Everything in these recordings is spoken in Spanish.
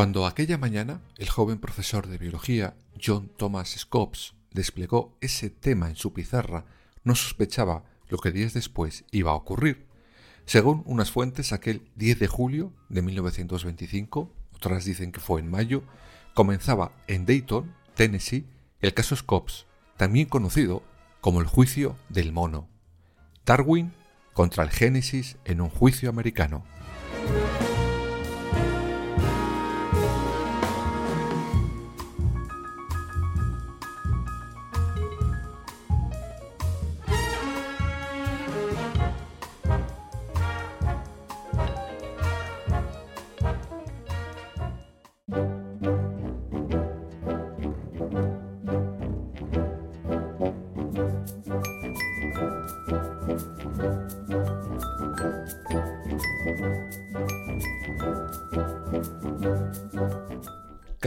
Cuando aquella mañana el joven profesor de biología John Thomas Scopes desplegó ese tema en su pizarra, no sospechaba lo que días después iba a ocurrir. Según unas fuentes, aquel 10 de julio de 1925, otras dicen que fue en mayo, comenzaba en Dayton, Tennessee, el caso Scopes, también conocido como el juicio del mono. Darwin contra el Génesis en un juicio americano.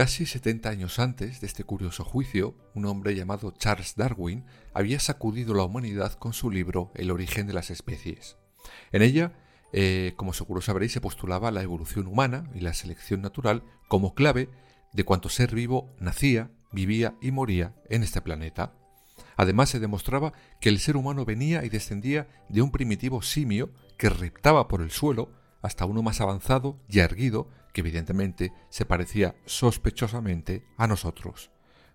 Casi 70 años antes de este curioso juicio, un hombre llamado Charles Darwin había sacudido la humanidad con su libro El origen de las especies. En ella, eh, como seguro sabréis, se postulaba la evolución humana y la selección natural como clave de cuanto ser vivo nacía, vivía y moría en este planeta. Además se demostraba que el ser humano venía y descendía de un primitivo simio que reptaba por el suelo hasta uno más avanzado y erguido que evidentemente se parecía sospechosamente a nosotros.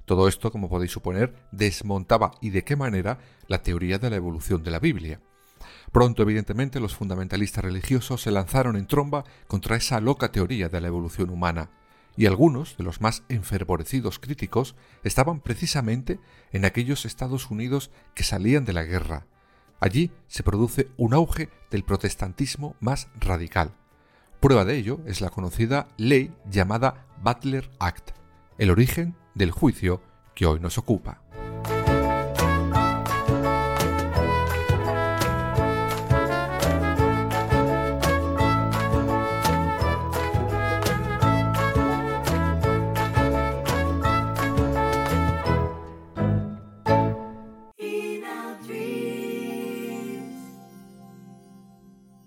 Todo esto, como podéis suponer, desmontaba y de qué manera la teoría de la evolución de la Biblia. Pronto, evidentemente, los fundamentalistas religiosos se lanzaron en tromba contra esa loca teoría de la evolución humana, y algunos de los más enfervorecidos críticos estaban precisamente en aquellos Estados Unidos que salían de la guerra. Allí se produce un auge del protestantismo más radical, Prueba de ello es la conocida ley llamada Butler Act, el origen del juicio que hoy nos ocupa.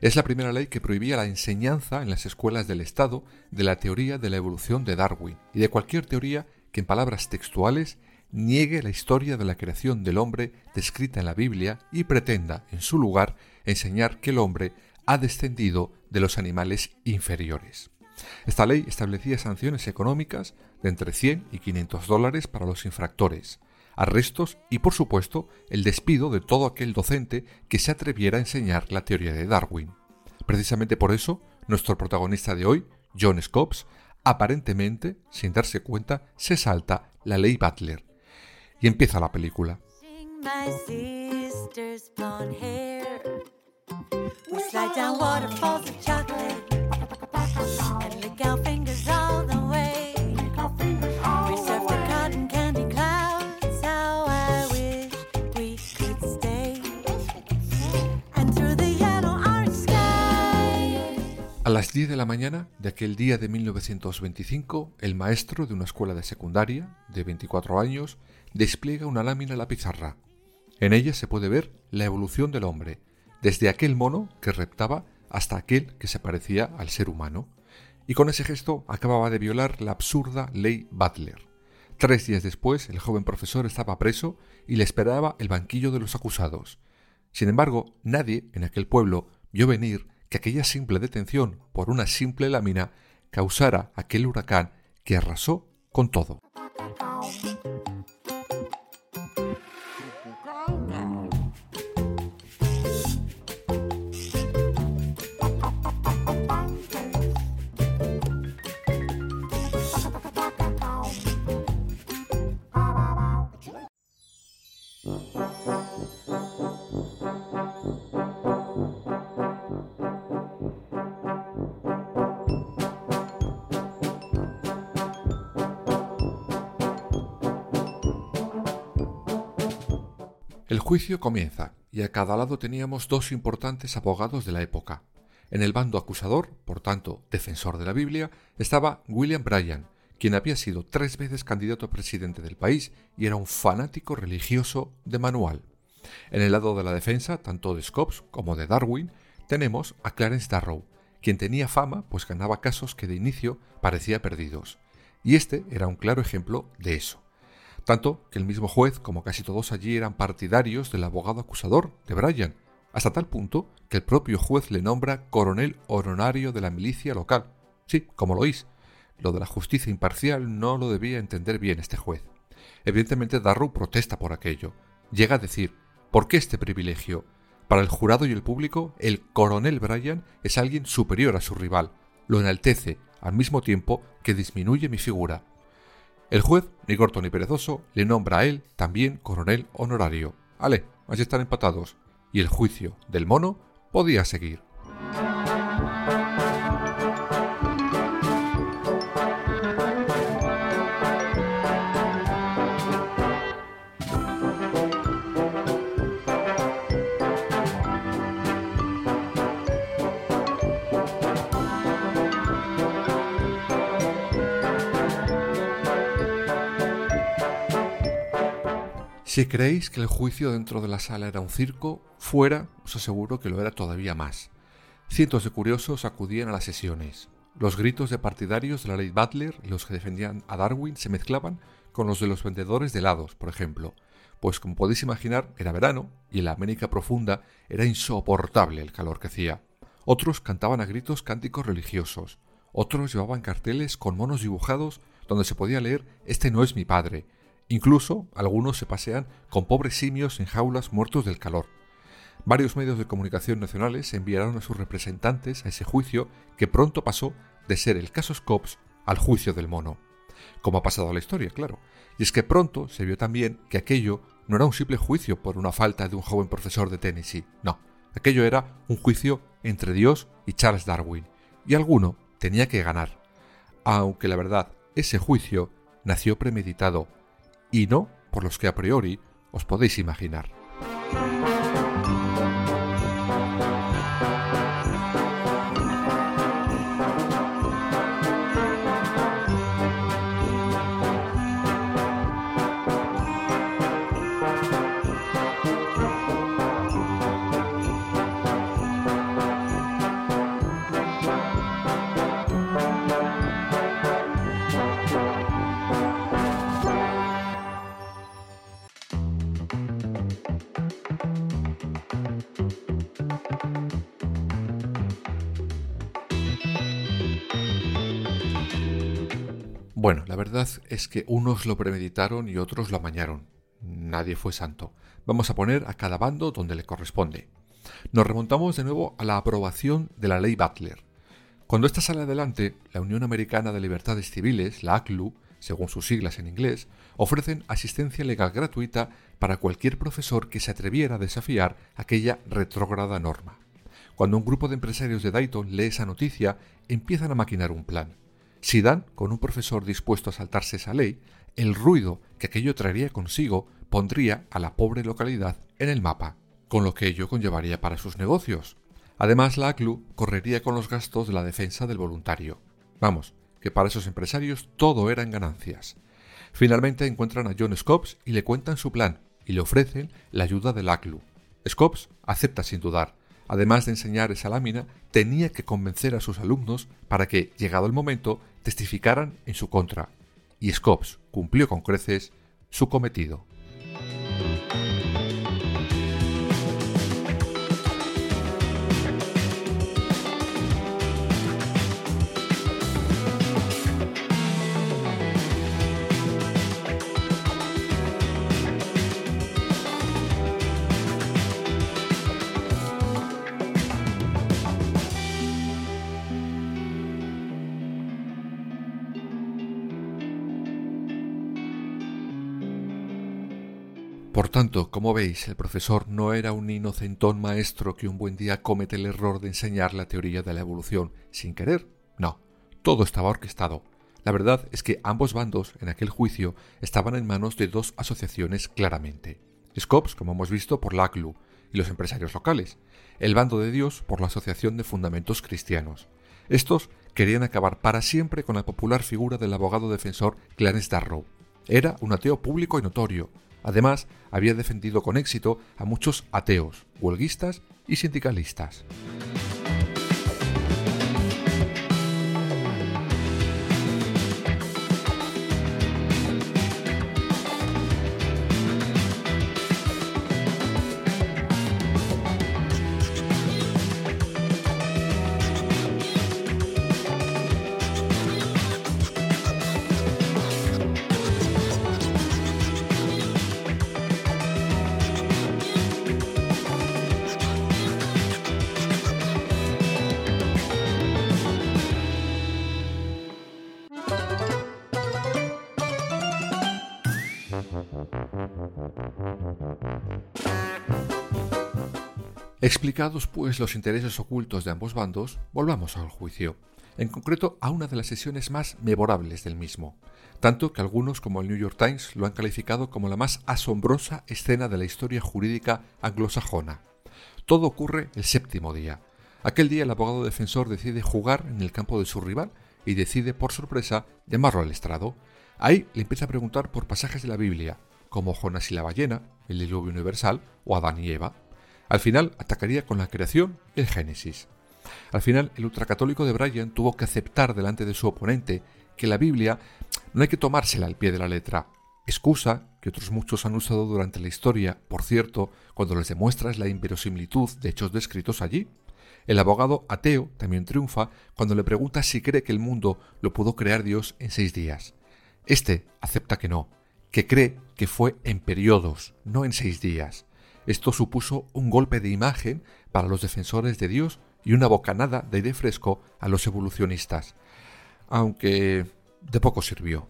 Es la primera ley que prohibía la enseñanza en las escuelas del Estado de la teoría de la evolución de Darwin y de cualquier teoría que en palabras textuales niegue la historia de la creación del hombre descrita en la Biblia y pretenda, en su lugar, enseñar que el hombre ha descendido de los animales inferiores. Esta ley establecía sanciones económicas de entre 100 y 500 dólares para los infractores, arrestos y, por supuesto, el despido de todo aquel docente que se atreviera a enseñar la teoría de Darwin. Precisamente por eso, nuestro protagonista de hoy, John Scopes, aparentemente, sin darse cuenta, se salta la ley Butler. Y empieza la película. Las 10 de la mañana de aquel día de 1925, el maestro de una escuela de secundaria, de 24 años, despliega una lámina a la pizarra. En ella se puede ver la evolución del hombre, desde aquel mono que reptaba hasta aquel que se parecía al ser humano, y con ese gesto acababa de violar la absurda ley Butler. Tres días después, el joven profesor estaba preso y le esperaba el banquillo de los acusados. Sin embargo, nadie en aquel pueblo vio venir que aquella simple detención por una simple lámina causara aquel huracán que arrasó con todo. Juicio comienza, y a cada lado teníamos dos importantes abogados de la época. En el bando acusador, por tanto, defensor de la Biblia, estaba William Bryan, quien había sido tres veces candidato a presidente del país y era un fanático religioso de manual. En el lado de la defensa, tanto de Scopes como de Darwin, tenemos a Clarence Darrow, quien tenía fama pues ganaba casos que de inicio parecía perdidos. Y este era un claro ejemplo de eso tanto que el mismo juez como casi todos allí eran partidarios del abogado acusador de Bryan, hasta tal punto que el propio juez le nombra coronel honorario de la milicia local. Sí, como lo oís, lo de la justicia imparcial no lo debía entender bien este juez. Evidentemente Darrow protesta por aquello. Llega a decir, ¿por qué este privilegio? Para el jurado y el público, el coronel Bryan es alguien superior a su rival. Lo enaltece, al mismo tiempo que disminuye mi figura. El juez, ni corto ni perezoso, le nombra a él también coronel honorario. Ale, así están empatados. Y el juicio del mono podía seguir. Si creéis que el juicio dentro de la sala era un circo, fuera os aseguro que lo era todavía más. Cientos de curiosos acudían a las sesiones. Los gritos de partidarios de la ley Butler y los que defendían a Darwin se mezclaban con los de los vendedores de helados, por ejemplo, pues como podéis imaginar era verano y en la América profunda era insoportable el calor que hacía. Otros cantaban a gritos cánticos religiosos, otros llevaban carteles con monos dibujados donde se podía leer Este no es mi padre, Incluso algunos se pasean con pobres simios en jaulas muertos del calor. Varios medios de comunicación nacionales enviaron a sus representantes a ese juicio que pronto pasó de ser el caso Scopes al juicio del mono. Como ha pasado la historia, claro. Y es que pronto se vio también que aquello no era un simple juicio por una falta de un joven profesor de Tennessee, no, aquello era un juicio entre Dios y Charles Darwin, y alguno tenía que ganar. Aunque la verdad, ese juicio nació premeditado y no por los que a priori os podéis imaginar. Verdad es que unos lo premeditaron y otros lo amañaron. Nadie fue santo. Vamos a poner a cada bando donde le corresponde. Nos remontamos de nuevo a la aprobación de la ley Butler. Cuando esta sale adelante, la Unión Americana de Libertades Civiles, la ACLU, según sus siglas en inglés, ofrecen asistencia legal gratuita para cualquier profesor que se atreviera a desafiar aquella retrógrada norma. Cuando un grupo de empresarios de Dayton lee esa noticia, empiezan a maquinar un plan. Si dan con un profesor dispuesto a saltarse esa ley, el ruido que aquello traería consigo pondría a la pobre localidad en el mapa, con lo que ello conllevaría para sus negocios. Además, la ACLU correría con los gastos de la defensa del voluntario. Vamos, que para esos empresarios todo eran ganancias. Finalmente encuentran a John Scopes y le cuentan su plan y le ofrecen la ayuda del ACLU. Scopes acepta sin dudar, además de enseñar esa lámina, tenía que convencer a sus alumnos para que, llegado el momento, testificaran en su contra. Y Scopes cumplió con creces su cometido. Por tanto, como veis, el profesor no era un inocentón maestro que un buen día comete el error de enseñar la teoría de la evolución sin querer. No, todo estaba orquestado. La verdad es que ambos bandos en aquel juicio estaban en manos de dos asociaciones claramente. Scopes, como hemos visto, por la ACLU y los empresarios locales. El bando de Dios por la Asociación de Fundamentos Cristianos. Estos querían acabar para siempre con la popular figura del abogado defensor Clarence Darrow. Era un ateo público y notorio, Además, había defendido con éxito a muchos ateos, huelguistas y sindicalistas. Explicados pues los intereses ocultos de ambos bandos, volvamos al juicio, en concreto a una de las sesiones más memorables del mismo, tanto que algunos como el New York Times lo han calificado como la más asombrosa escena de la historia jurídica anglosajona. Todo ocurre el séptimo día. Aquel día el abogado defensor decide jugar en el campo de su rival y decide por sorpresa llamarlo al estrado. Ahí le empieza a preguntar por pasajes de la Biblia, como Jonás y la ballena, el diluvio universal o Adán y Eva. Al final atacaría con la creación el Génesis. Al final, el ultracatólico de Bryan tuvo que aceptar delante de su oponente que la Biblia no hay que tomársela al pie de la letra. Excusa que otros muchos han usado durante la historia, por cierto, cuando les demuestras la inverosimilitud de hechos descritos allí. El abogado ateo también triunfa cuando le pregunta si cree que el mundo lo pudo crear Dios en seis días. Este acepta que no, que cree que fue en periodos, no en seis días. Esto supuso un golpe de imagen para los defensores de Dios y una bocanada de aire fresco a los evolucionistas, aunque de poco sirvió.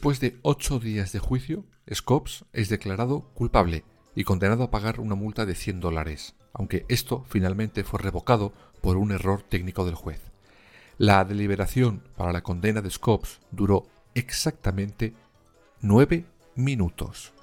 Después de ocho días de juicio, Scopes es declarado culpable y condenado a pagar una multa de 100 dólares, aunque esto finalmente fue revocado por un error técnico del juez. La deliberación para la condena de Scopes duró exactamente nueve minutos.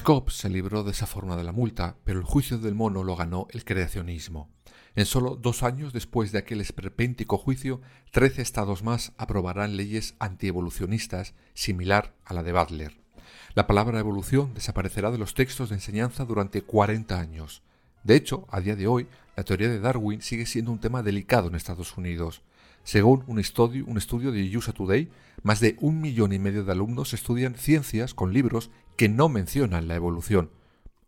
Scopes se libró de esa forma de la multa, pero el juicio del mono lo ganó el creacionismo. En solo dos años después de aquel esperpéntico juicio, trece estados más aprobarán leyes antievolucionistas similar a la de Butler. La palabra evolución desaparecerá de los textos de enseñanza durante 40 años. De hecho, a día de hoy, la teoría de Darwin sigue siendo un tema delicado en Estados Unidos. Según un estudio, un estudio de USA Today, más de un millón y medio de alumnos estudian ciencias con libros que no mencionan la evolución.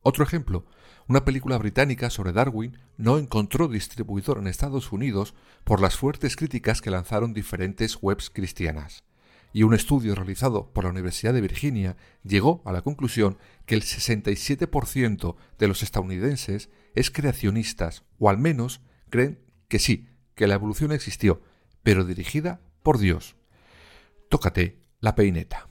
Otro ejemplo, una película británica sobre Darwin no encontró distribuidor en Estados Unidos por las fuertes críticas que lanzaron diferentes webs cristianas. Y un estudio realizado por la Universidad de Virginia llegó a la conclusión que el 67% de los estadounidenses es creacionistas, o al menos creen que sí, que la evolución existió, pero dirigida por Dios. Tócate la peineta.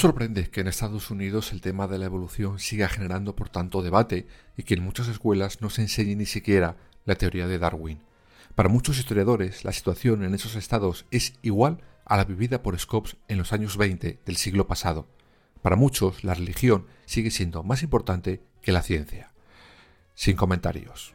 Sorprende que en Estados Unidos el tema de la evolución siga generando por tanto debate y que en muchas escuelas no se enseñe ni siquiera la teoría de Darwin. Para muchos historiadores, la situación en esos estados es igual a la vivida por Scopes en los años 20 del siglo pasado. Para muchos, la religión sigue siendo más importante que la ciencia. Sin comentarios.